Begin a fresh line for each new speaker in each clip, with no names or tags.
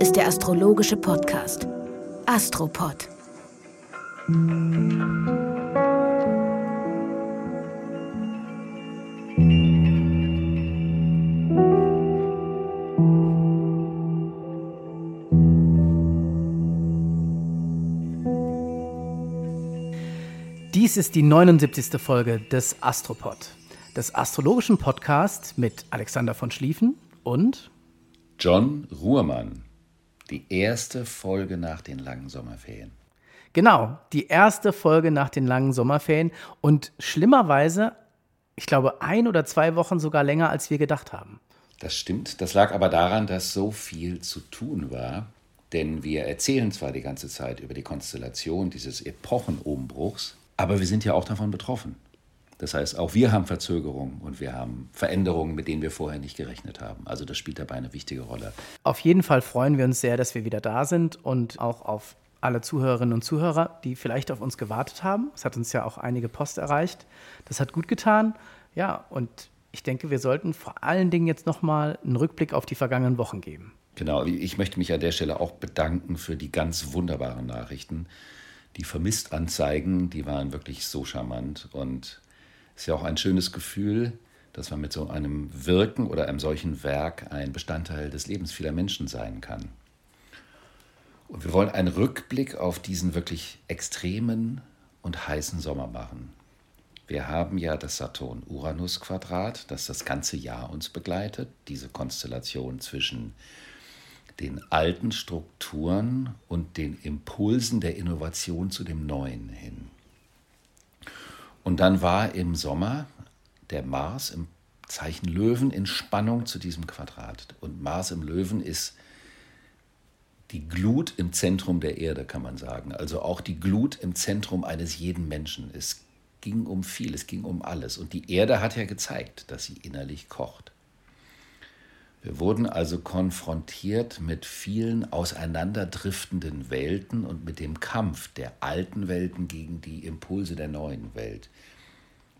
Ist der astrologische Podcast Astropod.
Dies ist die 79. Folge des Astropod, des astrologischen Podcasts mit Alexander von Schlieffen und
John Ruhrmann. Die erste Folge nach den langen Sommerferien.
Genau, die erste Folge nach den langen Sommerferien und schlimmerweise, ich glaube, ein oder zwei Wochen sogar länger, als wir gedacht haben.
Das stimmt. Das lag aber daran, dass so viel zu tun war. Denn wir erzählen zwar die ganze Zeit über die Konstellation dieses Epochenumbruchs, aber wir sind ja auch davon betroffen. Das heißt, auch wir haben Verzögerungen und wir haben Veränderungen, mit denen wir vorher nicht gerechnet haben. Also das spielt dabei eine wichtige Rolle.
Auf jeden Fall freuen wir uns sehr, dass wir wieder da sind und auch auf alle Zuhörerinnen und Zuhörer, die vielleicht auf uns gewartet haben. Es hat uns ja auch einige Post erreicht. Das hat gut getan. Ja, und ich denke, wir sollten vor allen Dingen jetzt nochmal einen Rückblick auf die vergangenen Wochen geben.
Genau, ich möchte mich an der Stelle auch bedanken für die ganz wunderbaren Nachrichten. Die Vermisstanzeigen, die waren wirklich so charmant und ist ja auch ein schönes Gefühl, dass man mit so einem Wirken oder einem solchen Werk ein Bestandteil des Lebens vieler Menschen sein kann. Und wir wollen einen Rückblick auf diesen wirklich extremen und heißen Sommer machen. Wir haben ja das Saturn-Uranus-Quadrat, das das ganze Jahr uns begleitet, diese Konstellation zwischen den alten Strukturen und den Impulsen der Innovation zu dem Neuen hin. Und dann war im Sommer der Mars im Zeichen Löwen in Spannung zu diesem Quadrat. Und Mars im Löwen ist die Glut im Zentrum der Erde, kann man sagen. Also auch die Glut im Zentrum eines jeden Menschen. Es ging um viel, es ging um alles. Und die Erde hat ja gezeigt, dass sie innerlich kocht. Wir wurden also konfrontiert mit vielen auseinanderdriftenden Welten und mit dem Kampf der alten Welten gegen die Impulse der neuen Welt.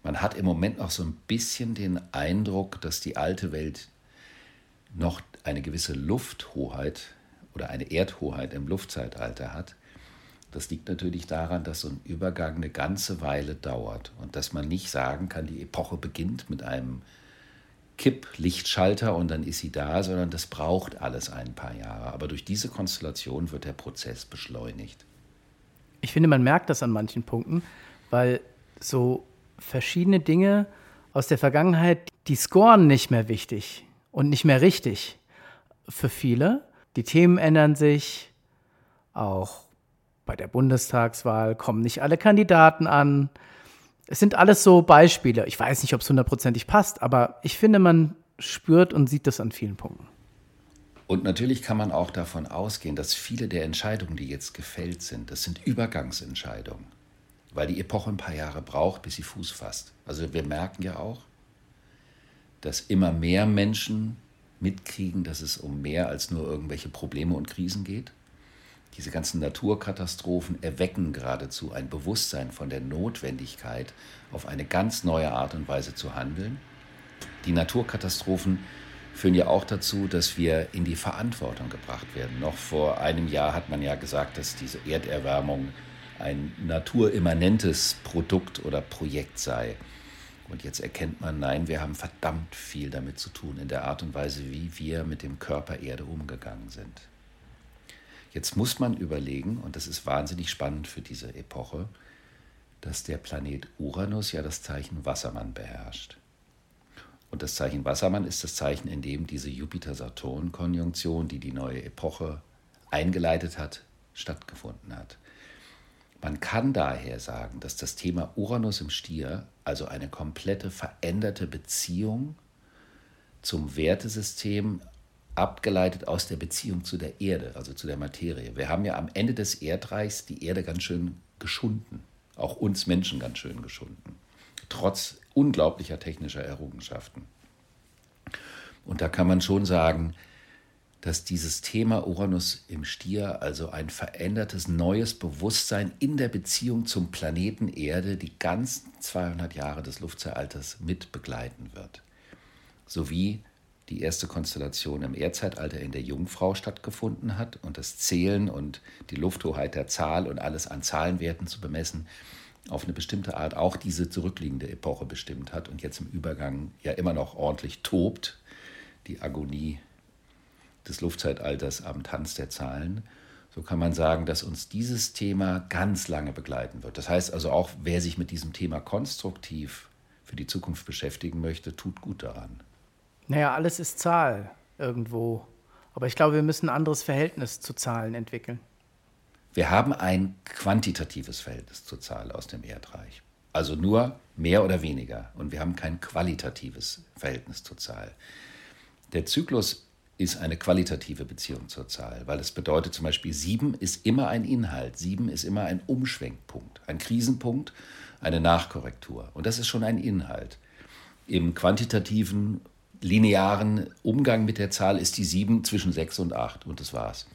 Man hat im Moment noch so ein bisschen den Eindruck, dass die alte Welt noch eine gewisse Lufthoheit oder eine Erdhoheit im Luftzeitalter hat. Das liegt natürlich daran, dass so ein Übergang eine ganze Weile dauert und dass man nicht sagen kann, die Epoche beginnt mit einem Kipplichtschalter und dann ist sie da, sondern das braucht alles ein paar Jahre. Aber durch diese Konstellation wird der Prozess beschleunigt.
Ich finde, man merkt das an manchen Punkten, weil so verschiedene Dinge aus der Vergangenheit, die scoren nicht mehr wichtig und nicht mehr richtig für viele. Die Themen ändern sich, auch bei der Bundestagswahl kommen nicht alle Kandidaten an. Es sind alles so Beispiele. Ich weiß nicht, ob es hundertprozentig passt, aber ich finde, man spürt und sieht das an vielen Punkten.
Und natürlich kann man auch davon ausgehen, dass viele der Entscheidungen, die jetzt gefällt sind, das sind Übergangsentscheidungen, weil die Epoche ein paar Jahre braucht, bis sie Fuß fasst. Also wir merken ja auch, dass immer mehr Menschen mitkriegen, dass es um mehr als nur irgendwelche Probleme und Krisen geht. Diese ganzen Naturkatastrophen erwecken geradezu ein Bewusstsein von der Notwendigkeit, auf eine ganz neue Art und Weise zu handeln. Die Naturkatastrophen führen ja auch dazu, dass wir in die Verantwortung gebracht werden. Noch vor einem Jahr hat man ja gesagt, dass diese Erderwärmung ein naturimmanentes Produkt oder Projekt sei. Und jetzt erkennt man, nein, wir haben verdammt viel damit zu tun in der Art und Weise, wie wir mit dem Körper Erde umgegangen sind. Jetzt muss man überlegen, und das ist wahnsinnig spannend für diese Epoche, dass der Planet Uranus ja das Zeichen Wassermann beherrscht. Und das Zeichen Wassermann ist das Zeichen, in dem diese Jupiter-Saturn-Konjunktion, die die neue Epoche eingeleitet hat, stattgefunden hat. Man kann daher sagen, dass das Thema Uranus im Stier, also eine komplette veränderte Beziehung zum Wertesystem abgeleitet aus der Beziehung zu der Erde, also zu der Materie. Wir haben ja am Ende des Erdreichs die Erde ganz schön geschunden, auch uns Menschen ganz schön geschunden, trotz unglaublicher technischer Errungenschaften. Und da kann man schon sagen, dass dieses Thema Uranus im Stier, also ein verändertes neues Bewusstsein in der Beziehung zum Planeten Erde, die ganzen 200 Jahre des Luftzeitalters mit begleiten wird. Sowie die erste Konstellation im Erdzeitalter in der Jungfrau stattgefunden hat und das Zählen und die Lufthoheit der Zahl und alles an Zahlenwerten zu bemessen auf eine bestimmte Art auch diese zurückliegende Epoche bestimmt hat und jetzt im Übergang ja immer noch ordentlich tobt, die Agonie des Luftzeitalters am Tanz der Zahlen. So kann man sagen, dass uns dieses Thema ganz lange begleiten wird. Das heißt also auch, wer sich mit diesem Thema konstruktiv für die Zukunft beschäftigen möchte, tut gut daran.
Naja, alles ist Zahl irgendwo. Aber ich glaube, wir müssen ein anderes Verhältnis zu Zahlen entwickeln.
Wir haben ein quantitatives Verhältnis zur Zahl aus dem Erdreich. Also nur mehr oder weniger. Und wir haben kein qualitatives Verhältnis zur Zahl. Der Zyklus ist eine qualitative Beziehung zur Zahl, weil es bedeutet zum Beispiel, sieben ist immer ein Inhalt, sieben ist immer ein Umschwenkpunkt, ein Krisenpunkt, eine Nachkorrektur. Und das ist schon ein Inhalt. Im quantitativen linearen Umgang mit der Zahl ist die 7 zwischen 6 und 8 und das war's.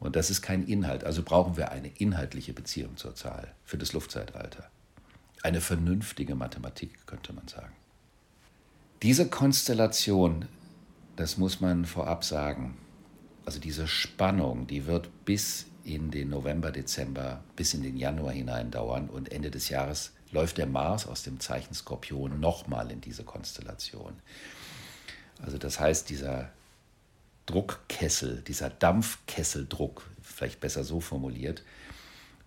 Und das ist kein Inhalt. Also brauchen wir eine inhaltliche Beziehung zur Zahl für das Luftzeitalter. Eine vernünftige Mathematik, könnte man sagen. Diese Konstellation, das muss man vorab sagen, also diese Spannung, die wird bis in den November, Dezember, bis in den Januar hinein dauern und Ende des Jahres läuft der Mars aus dem Zeichen Skorpion nochmal in diese Konstellation. Also das heißt, dieser Druckkessel, dieser Dampfkesseldruck, vielleicht besser so formuliert,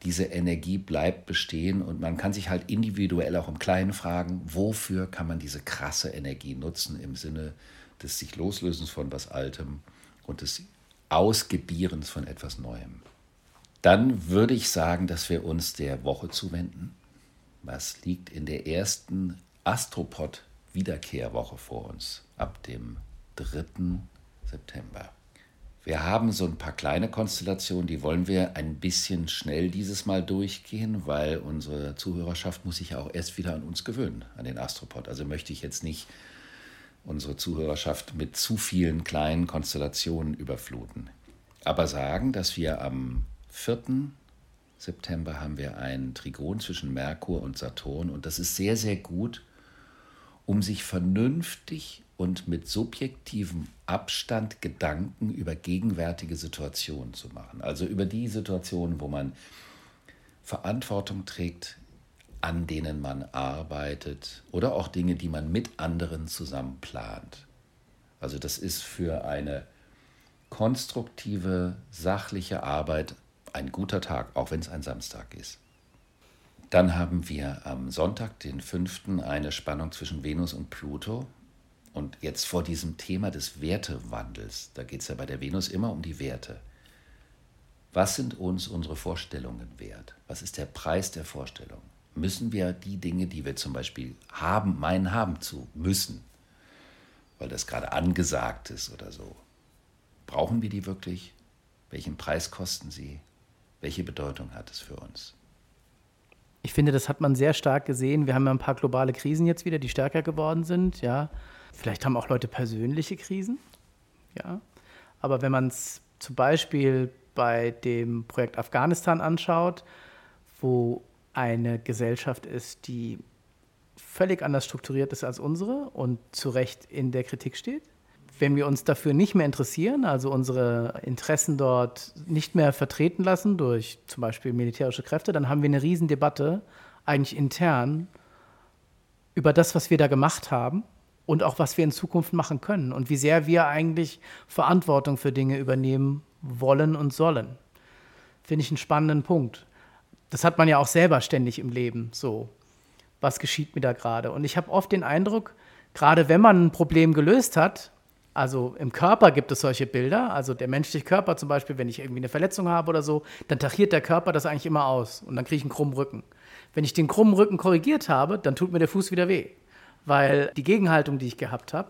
diese Energie bleibt bestehen und man kann sich halt individuell auch im Kleinen fragen, wofür kann man diese krasse Energie nutzen im Sinne des sich Loslösens von was Altem und des Ausgebierens von etwas Neuem. Dann würde ich sagen, dass wir uns der Woche zuwenden. Was liegt in der ersten Astropod Wiederkehrwoche vor uns ab dem 3. September. Wir haben so ein paar kleine Konstellationen, die wollen wir ein bisschen schnell dieses Mal durchgehen, weil unsere Zuhörerschaft muss sich ja auch erst wieder an uns gewöhnen, an den Astropod. Also möchte ich jetzt nicht unsere Zuhörerschaft mit zu vielen kleinen Konstellationen überfluten. Aber sagen, dass wir am 4. September haben wir ein Trigon zwischen Merkur und Saturn und das ist sehr, sehr gut, um sich vernünftig und mit subjektivem Abstand Gedanken über gegenwärtige Situationen zu machen. Also über die Situationen, wo man Verantwortung trägt, an denen man arbeitet oder auch Dinge, die man mit anderen zusammen plant. Also das ist für eine konstruktive, sachliche Arbeit ein guter Tag, auch wenn es ein Samstag ist. Dann haben wir am Sonntag, den 5., eine Spannung zwischen Venus und Pluto. Und jetzt vor diesem Thema des Wertewandels, da geht es ja bei der Venus immer um die Werte. Was sind uns unsere Vorstellungen wert? Was ist der Preis der Vorstellung? Müssen wir die Dinge, die wir zum Beispiel haben, meinen haben zu müssen, weil das gerade angesagt ist oder so, brauchen wir die wirklich? Welchen Preis kosten sie? Welche Bedeutung hat es für uns?
Ich finde, das hat man sehr stark gesehen. Wir haben ja ein paar globale Krisen jetzt wieder, die stärker geworden sind. Ja, vielleicht haben auch Leute persönliche Krisen. Ja, aber wenn man es zum Beispiel bei dem Projekt Afghanistan anschaut, wo eine Gesellschaft ist, die völlig anders strukturiert ist als unsere und zu Recht in der Kritik steht, wenn wir uns dafür nicht mehr interessieren, also unsere Interessen dort nicht mehr vertreten lassen durch zum Beispiel militärische Kräfte, dann haben wir eine Riesendebatte eigentlich intern über das, was wir da gemacht haben und auch was wir in Zukunft machen können und wie sehr wir eigentlich Verantwortung für Dinge übernehmen wollen und sollen. Finde ich einen spannenden Punkt. Das hat man ja auch selber ständig im Leben so. Was geschieht mir da gerade? Und ich habe oft den Eindruck, gerade wenn man ein Problem gelöst hat, also im Körper gibt es solche Bilder. Also der menschliche Körper zum Beispiel, wenn ich irgendwie eine Verletzung habe oder so, dann tachiert der Körper das eigentlich immer aus und dann kriege ich einen krummen Rücken. Wenn ich den krummen Rücken korrigiert habe, dann tut mir der Fuß wieder weh, weil die Gegenhaltung, die ich gehabt habe,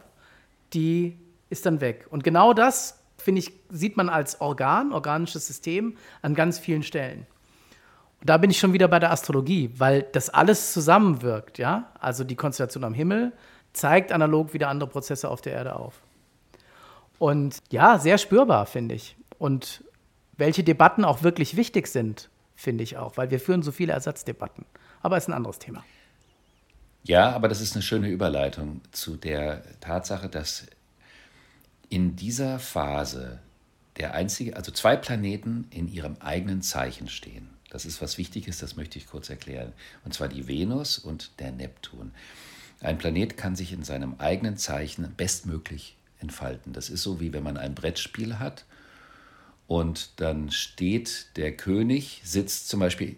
die ist dann weg. Und genau das, finde ich, sieht man als Organ, organisches System an ganz vielen Stellen. Und da bin ich schon wieder bei der Astrologie, weil das alles zusammenwirkt, ja. Also die Konstellation am Himmel zeigt analog wieder andere Prozesse auf der Erde auf. Und ja, sehr spürbar, finde ich. Und welche Debatten auch wirklich wichtig sind, finde ich auch, weil wir führen so viele Ersatzdebatten. Aber ist ein anderes Thema.
Ja, aber das ist eine schöne Überleitung zu der Tatsache, dass in dieser Phase der einzige, also zwei Planeten in ihrem eigenen Zeichen stehen. Das ist was Wichtiges, das möchte ich kurz erklären. Und zwar die Venus und der Neptun. Ein Planet kann sich in seinem eigenen Zeichen bestmöglich entfalten. Das ist so, wie wenn man ein Brettspiel hat und dann steht der König, sitzt zum Beispiel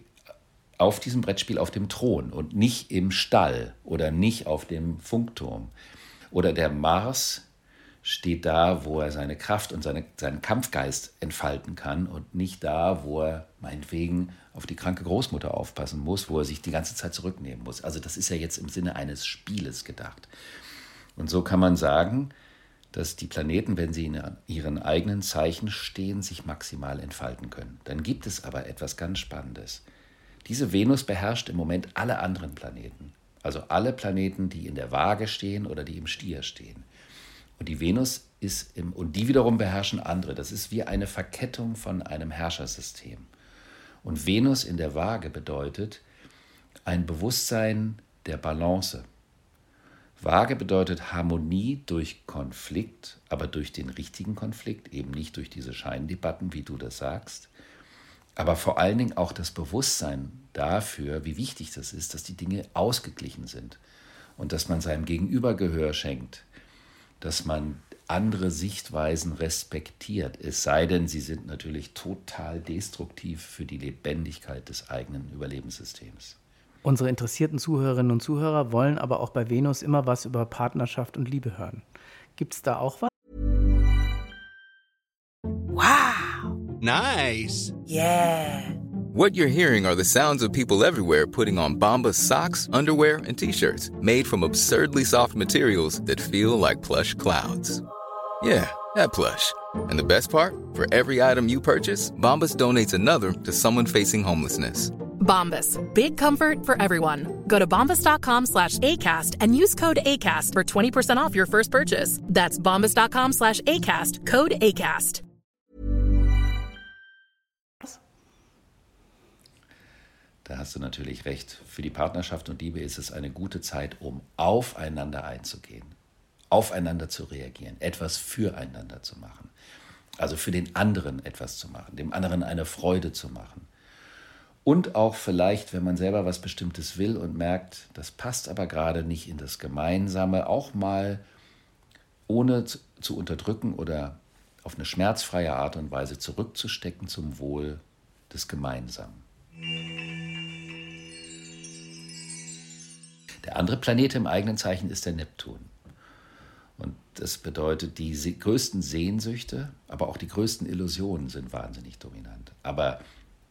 auf diesem Brettspiel auf dem Thron und nicht im Stall oder nicht auf dem Funkturm. Oder der Mars steht da, wo er seine Kraft und seine, seinen Kampfgeist entfalten kann und nicht da, wo er meinetwegen auf die kranke Großmutter aufpassen muss, wo er sich die ganze Zeit zurücknehmen muss. Also das ist ja jetzt im Sinne eines Spieles gedacht. Und so kann man sagen, dass die Planeten, wenn sie in ihren eigenen Zeichen stehen, sich maximal entfalten können. Dann gibt es aber etwas ganz Spannendes. Diese Venus beherrscht im Moment alle anderen Planeten. Also alle Planeten, die in der Waage stehen oder die im Stier stehen. Und die Venus ist im, und die wiederum beherrschen andere. Das ist wie eine Verkettung von einem Herrschersystem. Und Venus in der Waage bedeutet ein Bewusstsein der Balance. Waage bedeutet Harmonie durch Konflikt, aber durch den richtigen Konflikt, eben nicht durch diese Scheindebatten, wie du das sagst. Aber vor allen Dingen auch das Bewusstsein dafür, wie wichtig das ist, dass die Dinge ausgeglichen sind und dass man seinem Gegenüber Gehör schenkt, dass man andere Sichtweisen respektiert, es sei denn, sie sind natürlich total destruktiv für die Lebendigkeit des eigenen Überlebenssystems.
Unsere interessierten Zuhörerinnen und Zuhörer wollen aber auch bei Venus immer was über Partnerschaft und Liebe hören. Gibt es da auch was?
Wow! Nice!
Yeah!
What you're hearing are the sounds of people everywhere putting on Bombas socks, underwear, and t-shirts made from absurdly soft materials that feel like plush clouds. Yeah, that plush. And the best part? For every item you purchase, Bombas donates another to someone facing homelessness.
Bombas. Big comfort for everyone. Go to bombas.com slash ACAST and use code ACAST for 20% off your first purchase. That's bombas.com slash ACAST. Code ACAST.
Da hast du natürlich recht. Für die Partnerschaft und Liebe ist es eine gute Zeit, um aufeinander einzugehen, aufeinander zu reagieren, etwas füreinander zu machen. Also für den anderen etwas zu machen, dem anderen eine Freude zu machen. Und auch vielleicht, wenn man selber was Bestimmtes will und merkt, das passt aber gerade nicht in das Gemeinsame, auch mal ohne zu unterdrücken oder auf eine schmerzfreie Art und Weise zurückzustecken zum Wohl des Gemeinsamen. Der andere Planet im eigenen Zeichen ist der Neptun. Und das bedeutet, die größten Sehnsüchte, aber auch die größten Illusionen sind wahnsinnig dominant. Aber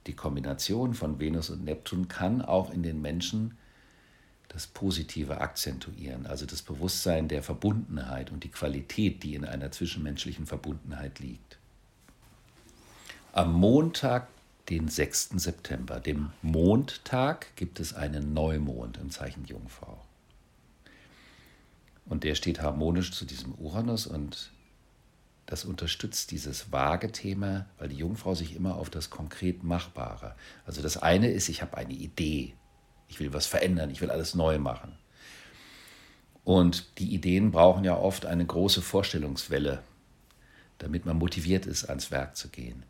die Kombination von Venus und Neptun kann auch in den Menschen das Positive akzentuieren, also das Bewusstsein der Verbundenheit und die Qualität, die in einer zwischenmenschlichen Verbundenheit liegt. Am Montag, den 6. September, dem Mondtag, gibt es einen Neumond im Zeichen Jungfrau. Und der steht harmonisch zu diesem Uranus und das unterstützt dieses vage Thema, weil die Jungfrau sich immer auf das konkret Machbare. Also das eine ist, ich habe eine Idee, ich will was verändern, ich will alles neu machen. Und die Ideen brauchen ja oft eine große Vorstellungswelle, damit man motiviert ist, ans Werk zu gehen.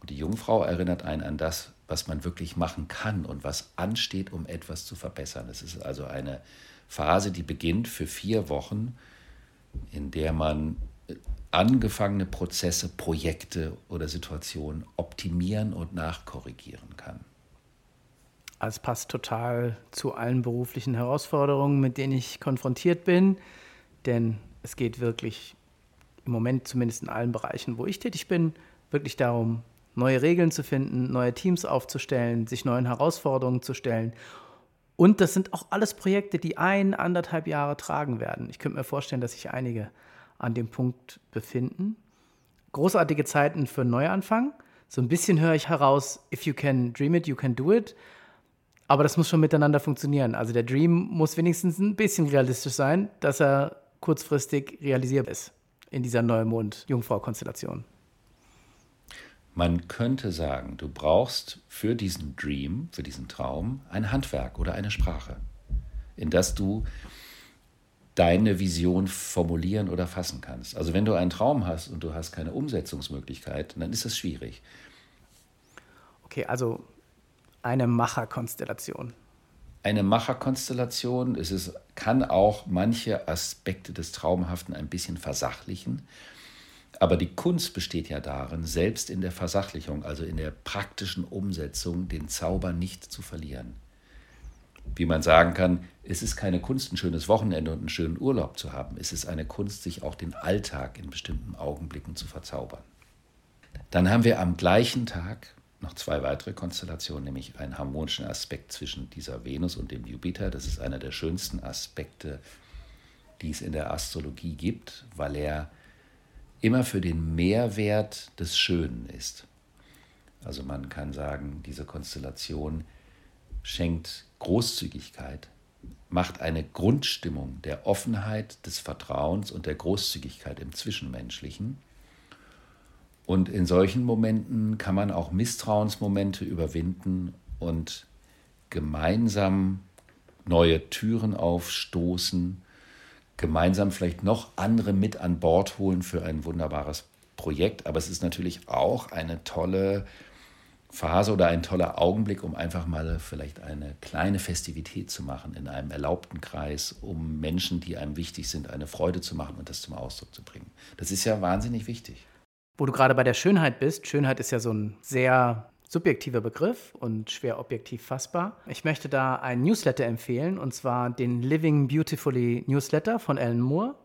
Und die Jungfrau erinnert einen an das, was man wirklich machen kann und was ansteht, um etwas zu verbessern. Es ist also eine Phase, die beginnt für vier Wochen, in der man angefangene Prozesse, Projekte oder Situationen optimieren und nachkorrigieren kann.
Also es passt total zu allen beruflichen Herausforderungen, mit denen ich konfrontiert bin, denn es geht wirklich im Moment zumindest in allen Bereichen, wo ich tätig bin, wirklich darum, neue Regeln zu finden, neue Teams aufzustellen, sich neuen Herausforderungen zu stellen. Und das sind auch alles Projekte, die ein, anderthalb Jahre tragen werden. Ich könnte mir vorstellen, dass sich einige an dem Punkt befinden. Großartige Zeiten für einen Neuanfang. So ein bisschen höre ich heraus, if you can dream it, you can do it. Aber das muss schon miteinander funktionieren. Also der Dream muss wenigstens ein bisschen realistisch sein, dass er kurzfristig realisierbar ist in dieser Neumond-Jungfrau-Konstellation.
Man könnte sagen, du brauchst für diesen Dream, für diesen Traum, ein Handwerk oder eine Sprache, in das du deine Vision formulieren oder fassen kannst. Also wenn du einen Traum hast und du hast keine Umsetzungsmöglichkeit, dann ist es schwierig.
Okay, also eine Macherkonstellation.
Eine Macherkonstellation, es ist, kann auch manche Aspekte des Traumhaften ein bisschen versachlichen. Aber die Kunst besteht ja darin, selbst in der Versachlichung, also in der praktischen Umsetzung, den Zauber nicht zu verlieren. Wie man sagen kann, es ist keine Kunst, ein schönes Wochenende und einen schönen Urlaub zu haben. Es ist eine Kunst, sich auch den Alltag in bestimmten Augenblicken zu verzaubern. Dann haben wir am gleichen Tag noch zwei weitere Konstellationen, nämlich einen harmonischen Aspekt zwischen dieser Venus und dem Jupiter. Das ist einer der schönsten Aspekte, die es in der Astrologie gibt, weil er immer für den Mehrwert des Schönen ist. Also man kann sagen, diese Konstellation schenkt Großzügigkeit, macht eine Grundstimmung der Offenheit, des Vertrauens und der Großzügigkeit im Zwischenmenschlichen und in solchen Momenten kann man auch Misstrauensmomente überwinden und gemeinsam neue Türen aufstoßen, gemeinsam vielleicht noch andere mit an Bord holen für ein wunderbares Projekt. Aber es ist natürlich auch eine tolle Phase oder ein toller Augenblick, um einfach mal vielleicht eine kleine Festivität zu machen in einem erlaubten Kreis, um Menschen, die einem wichtig sind, eine Freude zu machen und das zum Ausdruck zu bringen. Das ist ja wahnsinnig wichtig.
Wo du gerade bei der Schönheit bist, Schönheit ist ja so ein sehr subjektiver Begriff und schwer objektiv fassbar. Ich möchte da einen Newsletter empfehlen, und zwar den Living Beautifully Newsletter von Alan Moore.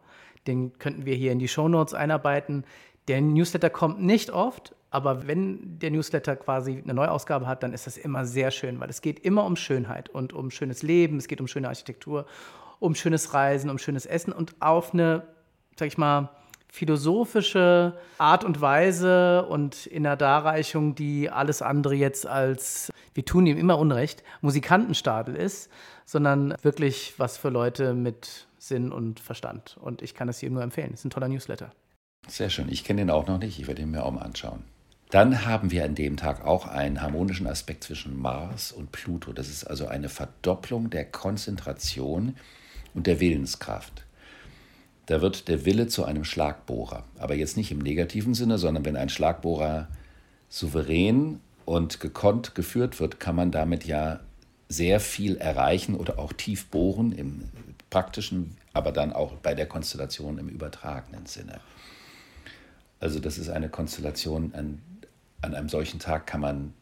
Den könnten wir hier in die Show Notes einarbeiten. Der Newsletter kommt nicht oft, aber wenn der Newsletter quasi eine Neuausgabe hat, dann ist das immer sehr schön, weil es geht immer um Schönheit und um schönes Leben, es geht um schöne Architektur, um schönes Reisen, um schönes Essen und auf eine, sag ich mal, philosophische Art und Weise und in der Darreichung, die alles andere jetzt als, wir tun ihm immer Unrecht, Musikantenstadel ist, sondern wirklich was für Leute mit Sinn und Verstand. Und ich kann es jedem nur empfehlen. Es ist ein toller Newsletter.
Sehr schön. Ich kenne den auch noch nicht. Ich werde ihn mir auch mal anschauen. Dann haben wir an dem Tag auch einen harmonischen Aspekt zwischen Mars und Pluto. Das ist also eine Verdopplung der Konzentration und der Willenskraft da wird der Wille zu einem Schlagbohrer. Aber jetzt nicht im negativen Sinne, sondern wenn ein Schlagbohrer souverän und gekonnt geführt wird, kann man damit ja sehr viel erreichen oder auch tief bohren im praktischen, aber dann auch bei der Konstellation im übertragenen Sinne. Also das ist eine Konstellation, an, an einem solchen Tag kann man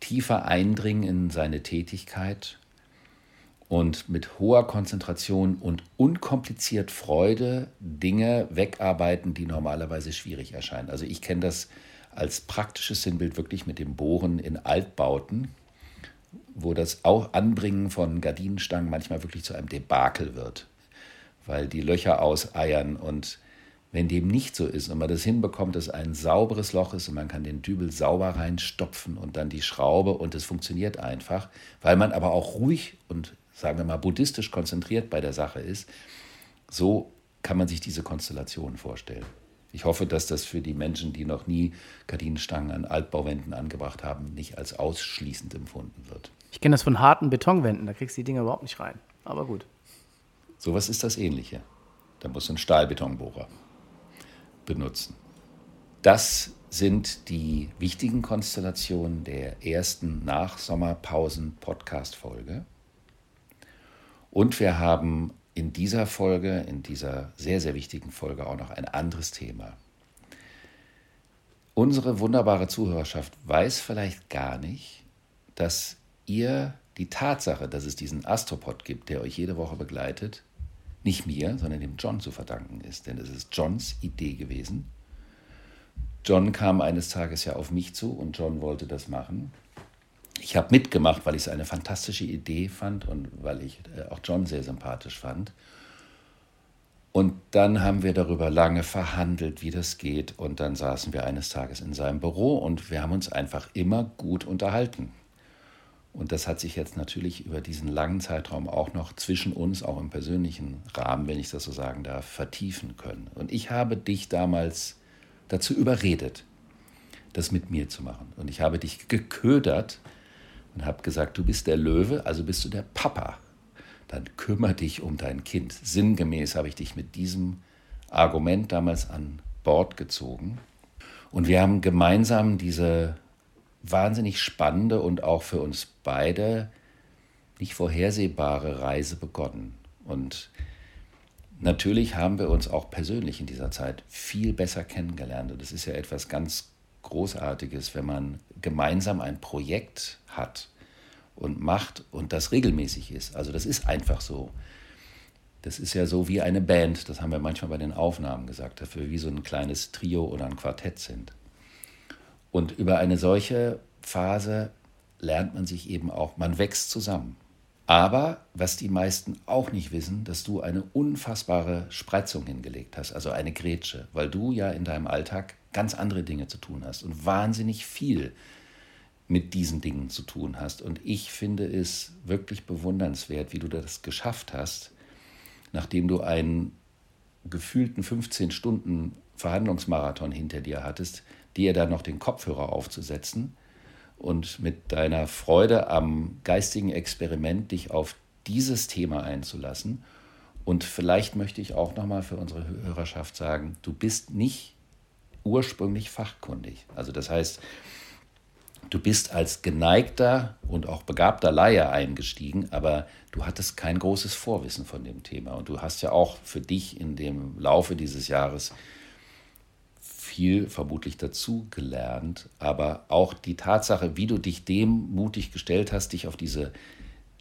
tiefer eindringen in seine Tätigkeit und mit hoher Konzentration und unkompliziert Freude Dinge wegarbeiten, die normalerweise schwierig erscheinen. Also ich kenne das als praktisches Sinnbild wirklich mit dem Bohren in Altbauten, wo das auch Anbringen von Gardinenstangen manchmal wirklich zu einem Debakel wird, weil die Löcher auseiern und wenn dem nicht so ist und man das hinbekommt, dass ein sauberes Loch ist und man kann den Dübel sauber reinstopfen und dann die Schraube und es funktioniert einfach, weil man aber auch ruhig und sagen wir mal, buddhistisch konzentriert bei der Sache ist, so kann man sich diese Konstellation vorstellen. Ich hoffe, dass das für die Menschen, die noch nie Gardinenstangen an Altbauwänden angebracht haben, nicht als ausschließend empfunden wird.
Ich kenne das von harten Betonwänden, da kriegst du die Dinger überhaupt nicht rein. Aber gut.
Sowas ist das Ähnliche. Da musst du einen Stahlbetonbohrer benutzen. Das sind die wichtigen Konstellationen der ersten Nachsommerpausen-Podcast-Folge. Und wir haben in dieser Folge, in dieser sehr, sehr wichtigen Folge auch noch ein anderes Thema. Unsere wunderbare Zuhörerschaft weiß vielleicht gar nicht, dass ihr die Tatsache, dass es diesen Astropod gibt, der euch jede Woche begleitet, nicht mir, sondern dem John zu verdanken ist. Denn es ist Johns Idee gewesen. John kam eines Tages ja auf mich zu und John wollte das machen ich habe mitgemacht, weil ich es eine fantastische Idee fand und weil ich äh, auch John sehr sympathisch fand. Und dann haben wir darüber lange verhandelt, wie das geht. Und dann saßen wir eines Tages in seinem Büro und wir haben uns einfach immer gut unterhalten. Und das hat sich jetzt natürlich über diesen langen Zeitraum auch noch zwischen uns, auch im persönlichen Rahmen, wenn ich das so sagen darf, vertiefen können. Und ich habe dich damals dazu überredet, das mit mir zu machen. Und ich habe dich geködert und habe gesagt, du bist der Löwe, also bist du der Papa dann kümmere dich um dein Kind. Sinngemäß habe ich dich mit diesem Argument damals an Bord gezogen. Und wir haben gemeinsam diese wahnsinnig spannende und auch für uns beide nicht vorhersehbare Reise begonnen. Und natürlich haben wir uns auch persönlich in dieser Zeit viel besser kennengelernt. Und es ist ja etwas ganz Großartiges, wenn man gemeinsam ein Projekt hat und macht und das regelmäßig ist. Also das ist einfach so. Das ist ja so wie eine Band, das haben wir manchmal bei den Aufnahmen gesagt, dass wie so ein kleines Trio oder ein Quartett sind. Und über eine solche Phase lernt man sich eben auch, man wächst zusammen. Aber was die meisten auch nicht wissen, dass du eine unfassbare Spreizung hingelegt hast, also eine Grätsche, weil du ja in deinem Alltag ganz andere Dinge zu tun hast und wahnsinnig viel mit diesen Dingen zu tun hast. Und ich finde es wirklich bewundernswert, wie du das geschafft hast, nachdem du einen gefühlten 15 Stunden Verhandlungsmarathon hinter dir hattest, dir dann noch den Kopfhörer aufzusetzen und mit deiner Freude am geistigen Experiment dich auf dieses Thema einzulassen. Und vielleicht möchte ich auch nochmal für unsere Hörerschaft sagen, du bist nicht ursprünglich fachkundig. Also das heißt, Du bist als geneigter und auch begabter Laie eingestiegen, aber du hattest kein großes Vorwissen von dem Thema. Und du hast ja auch für dich in dem Laufe dieses Jahres viel vermutlich dazu gelernt. Aber auch die Tatsache, wie du dich dem mutig gestellt hast, dich auf diese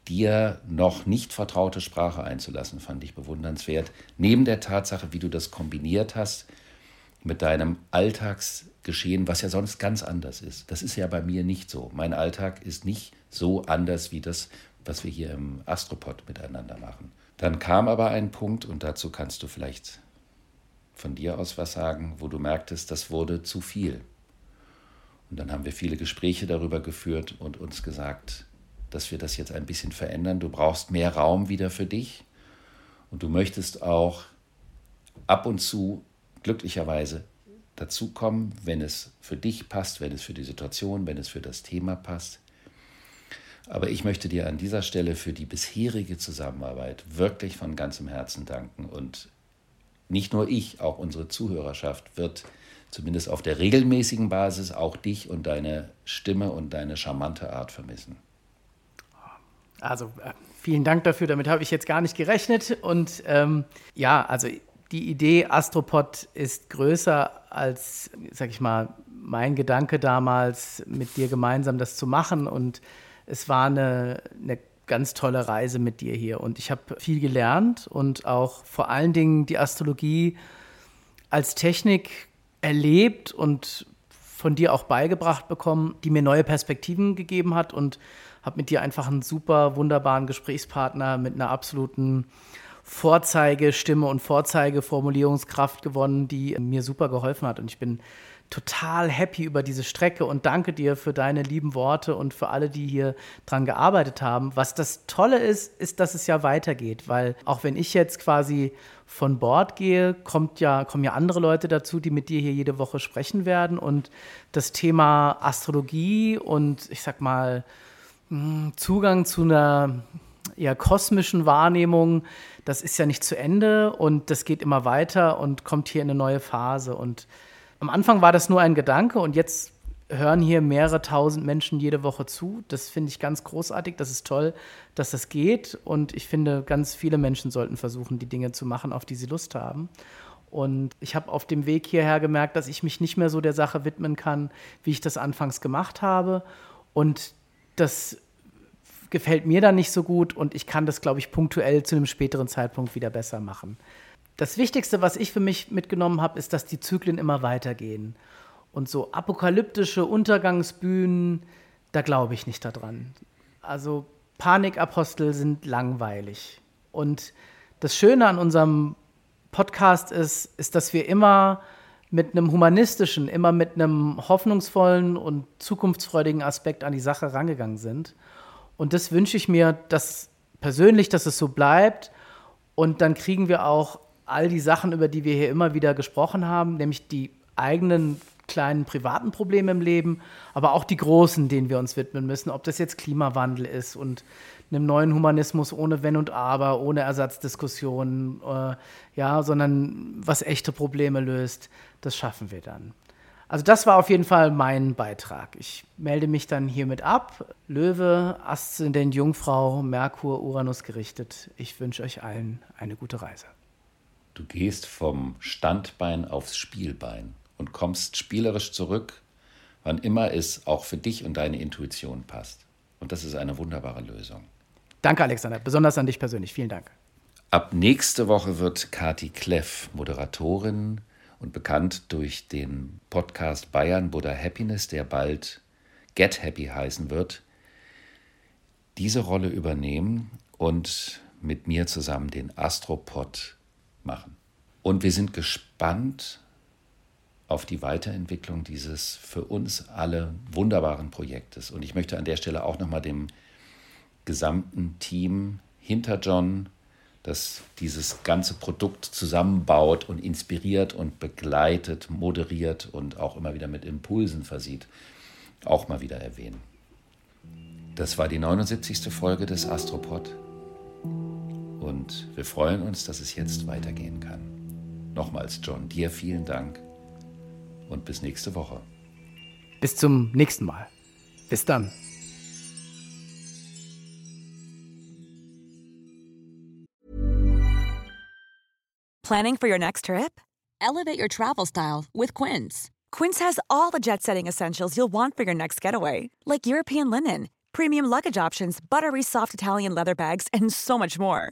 dir noch nicht vertraute Sprache einzulassen, fand ich bewundernswert. Neben der Tatsache, wie du das kombiniert hast mit deinem Alltagsgeschehen, was ja sonst ganz anders ist. Das ist ja bei mir nicht so. Mein Alltag ist nicht so anders wie das, was wir hier im Astropod miteinander machen. Dann kam aber ein Punkt, und dazu kannst du vielleicht von dir aus was sagen, wo du merktest, das wurde zu viel. Und dann haben wir viele Gespräche darüber geführt und uns gesagt, dass wir das jetzt ein bisschen verändern. Du brauchst mehr Raum wieder für dich und du möchtest auch ab und zu glücklicherweise dazukommen, wenn es für dich passt, wenn es für die Situation, wenn es für das Thema passt. Aber ich möchte dir an dieser Stelle für die bisherige Zusammenarbeit wirklich von ganzem Herzen danken. Und nicht nur ich, auch unsere Zuhörerschaft wird zumindest auf der regelmäßigen Basis auch dich und deine Stimme und deine charmante Art vermissen.
Also äh, vielen Dank dafür, damit habe ich jetzt gar nicht gerechnet. Und ähm, ja, also die Idee Astropod ist größer als, sag ich mal, mein Gedanke damals, mit dir gemeinsam das zu machen. Und es war eine, eine ganz tolle Reise mit dir hier. Und ich habe viel gelernt und auch vor allen Dingen die Astrologie als Technik erlebt und von dir auch beigebracht bekommen, die mir neue Perspektiven gegeben hat und habe mit dir einfach einen super wunderbaren Gesprächspartner mit einer absoluten Vorzeigestimme und Vorzeigeformulierungskraft gewonnen, die mir super geholfen hat. Und ich bin total happy über diese Strecke und danke dir für deine lieben Worte und für alle, die hier dran gearbeitet haben. Was das Tolle ist, ist, dass es ja weitergeht, weil auch wenn ich jetzt quasi von Bord gehe, kommt ja, kommen ja andere Leute dazu, die mit dir hier jede Woche sprechen werden und das Thema Astrologie und ich sag mal hm, Zugang zu einer eher kosmischen Wahrnehmung, das ist ja nicht zu Ende und das geht immer weiter und kommt hier in eine neue Phase. Und am Anfang war das nur ein Gedanke und jetzt hören hier mehrere tausend Menschen jede Woche zu. Das finde ich ganz großartig. Das ist toll, dass das geht. Und ich finde, ganz viele Menschen sollten versuchen, die Dinge zu machen, auf die sie Lust haben. Und ich habe auf dem Weg hierher gemerkt, dass ich mich nicht mehr so der Sache widmen kann, wie ich das anfangs gemacht habe. Und das gefällt mir dann nicht so gut und ich kann das, glaube ich, punktuell zu einem späteren Zeitpunkt wieder besser machen. Das Wichtigste, was ich für mich mitgenommen habe, ist, dass die Zyklen immer weitergehen. Und so apokalyptische Untergangsbühnen, da glaube ich nicht daran. Also Panikapostel sind langweilig. Und das Schöne an unserem Podcast ist, ist, dass wir immer mit einem humanistischen, immer mit einem hoffnungsvollen und zukunftsfreudigen Aspekt an die Sache rangegangen sind. Und das wünsche ich mir, dass persönlich, dass es so bleibt. Und dann kriegen wir auch all die Sachen, über die wir hier immer wieder gesprochen haben, nämlich die eigenen kleinen privaten Probleme im Leben, aber auch die großen, denen wir uns widmen müssen, ob das jetzt Klimawandel ist und einem neuen Humanismus ohne Wenn und Aber, ohne Ersatzdiskussionen, äh, ja, sondern was echte Probleme löst, das schaffen wir dann. Also das war auf jeden Fall mein Beitrag. Ich melde mich dann hiermit ab. Löwe, Aszendent Jungfrau, Merkur, Uranus gerichtet. Ich wünsche euch allen eine gute Reise.
Du gehst vom Standbein aufs Spielbein und kommst spielerisch zurück, wann immer es auch für dich und deine Intuition passt. Und das ist eine wunderbare Lösung.
Danke, Alexander. Besonders an dich persönlich. Vielen Dank.
Ab nächste Woche wird Kati Kleff Moderatorin und bekannt durch den Podcast Bayern Buddha Happiness, der bald Get Happy heißen wird, diese Rolle übernehmen und mit mir zusammen den Astropod machen. Und wir sind gespannt auf die Weiterentwicklung dieses für uns alle wunderbaren Projektes. Und ich möchte an der Stelle auch nochmal dem gesamten Team hinter John, das dieses ganze Produkt zusammenbaut und inspiriert und begleitet, moderiert und auch immer wieder mit Impulsen versieht, auch mal wieder erwähnen. Das war die 79. Folge des Astropod und wir freuen uns, dass es jetzt weitergehen kann. Nochmals, John, dir vielen Dank und bis nächste Woche.
Bis zum nächsten Mal. Bis dann.
Planning for your next trip? Elevate your travel style with Quince. Quince has all the jet setting essentials you'll want for your next getaway, like European linen, premium luggage options, buttery soft Italian leather bags, and so much more.